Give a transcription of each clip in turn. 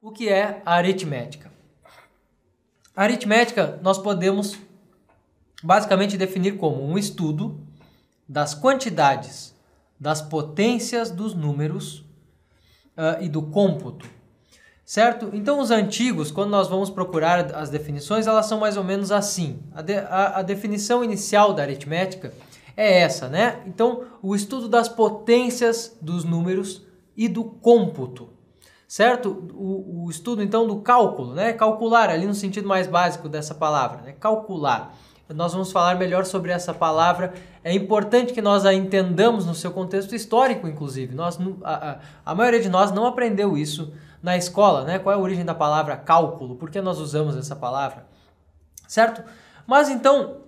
O que é a aritmética? A aritmética nós podemos basicamente definir como um estudo das quantidades, das potências dos números uh, e do cômputo, certo? Então, os antigos, quando nós vamos procurar as definições, elas são mais ou menos assim. A, de, a, a definição inicial da aritmética é essa, né? Então, o estudo das potências dos números e do cômputo certo? O, o, estudo então do cálculo, né? Calcular, ali no sentido mais básico dessa palavra, né? Calcular. Nós vamos falar melhor sobre essa palavra. É importante que nós a entendamos no seu contexto histórico, inclusive. Nós, a, a, a maioria de nós não aprendeu isso na escola, né? Qual é a origem da palavra cálculo? Por que nós usamos essa palavra? Certo? Mas então,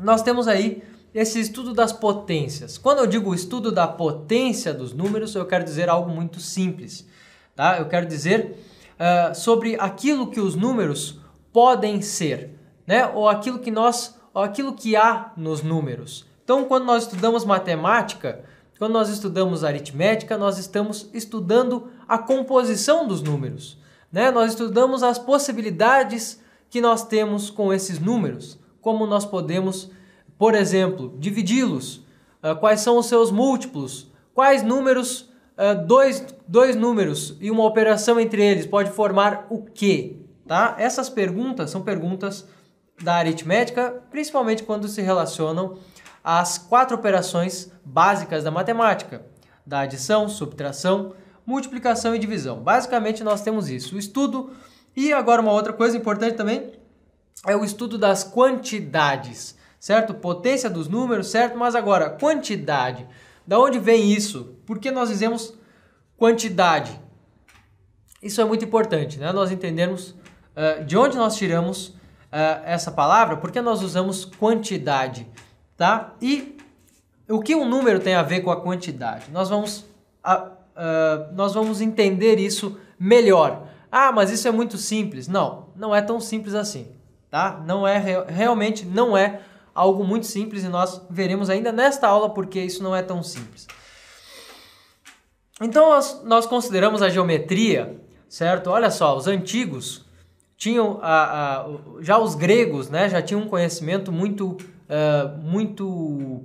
nós temos aí esse estudo das potências. Quando eu digo estudo da potência dos números, eu quero dizer algo muito simples. Tá? Eu quero dizer uh, sobre aquilo que os números podem ser, né? ou aquilo que nós, ou aquilo que há nos números. Então, quando nós estudamos matemática, quando nós estudamos aritmética, nós estamos estudando a composição dos números. Né? Nós estudamos as possibilidades que nós temos com esses números, como nós podemos por exemplo, dividi-los. Uh, quais são os seus múltiplos? Quais números, uh, dois, dois números e uma operação entre eles pode formar o quê? Tá? Essas perguntas são perguntas da aritmética, principalmente quando se relacionam às quatro operações básicas da matemática: da adição, subtração, multiplicação e divisão. Basicamente, nós temos isso. O estudo, e agora uma outra coisa importante também, é o estudo das quantidades certo? Potência dos números, certo? Mas agora, quantidade. Da onde vem isso? Por que nós dizemos quantidade? Isso é muito importante, né? Nós entendermos uh, de onde nós tiramos uh, essa palavra, por que nós usamos quantidade, tá? E o que um número tem a ver com a quantidade? Nós vamos, uh, nós vamos entender isso melhor. Ah, mas isso é muito simples. Não, não é tão simples assim, tá? Não é realmente não é algo muito simples e nós veremos ainda nesta aula porque isso não é tão simples. Então nós, nós consideramos a geometria, certo? Olha só, os antigos tinham a, a, já os gregos, né? Já tinham um conhecimento muito uh, muito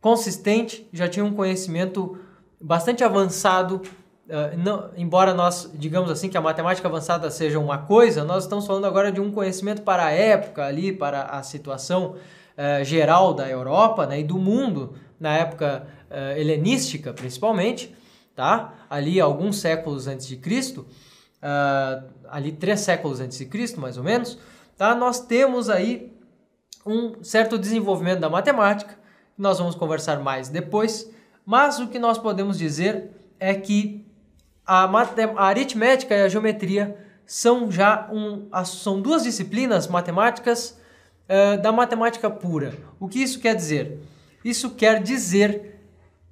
consistente, já tinham um conhecimento bastante avançado. Uh, não, embora nós digamos assim que a matemática avançada seja uma coisa, nós estamos falando agora de um conhecimento para a época ali, para a situação uh, geral da Europa né, e do mundo, na época uh, helenística principalmente, tá? ali alguns séculos antes de Cristo, uh, ali três séculos antes de Cristo mais ou menos, tá? nós temos aí um certo desenvolvimento da matemática, que nós vamos conversar mais depois, mas o que nós podemos dizer é que a, a aritmética e a geometria são já um, são duas disciplinas matemáticas uh, da matemática pura. O que isso quer dizer? Isso quer dizer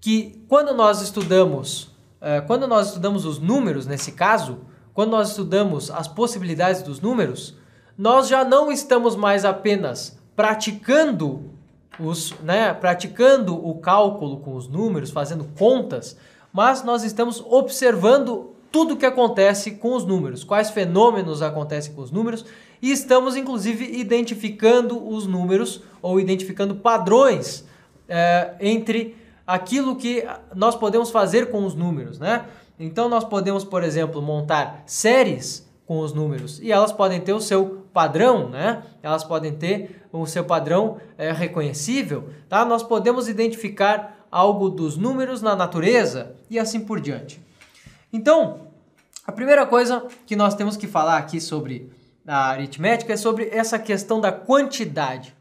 que quando nós estudamos, uh, quando nós estudamos os números nesse caso, quando nós estudamos as possibilidades dos números, nós já não estamos mais apenas praticando os, né, praticando o cálculo com os números, fazendo contas, mas nós estamos observando tudo o que acontece com os números, quais fenômenos acontecem com os números e estamos inclusive identificando os números ou identificando padrões é, entre aquilo que nós podemos fazer com os números, né? Então nós podemos, por exemplo, montar séries com os números e elas podem ter o seu padrão, né? Elas podem ter o seu padrão é, reconhecível, tá? Nós podemos identificar algo dos números na natureza e assim por diante. Então, a primeira coisa que nós temos que falar aqui sobre a aritmética é sobre essa questão da quantidade.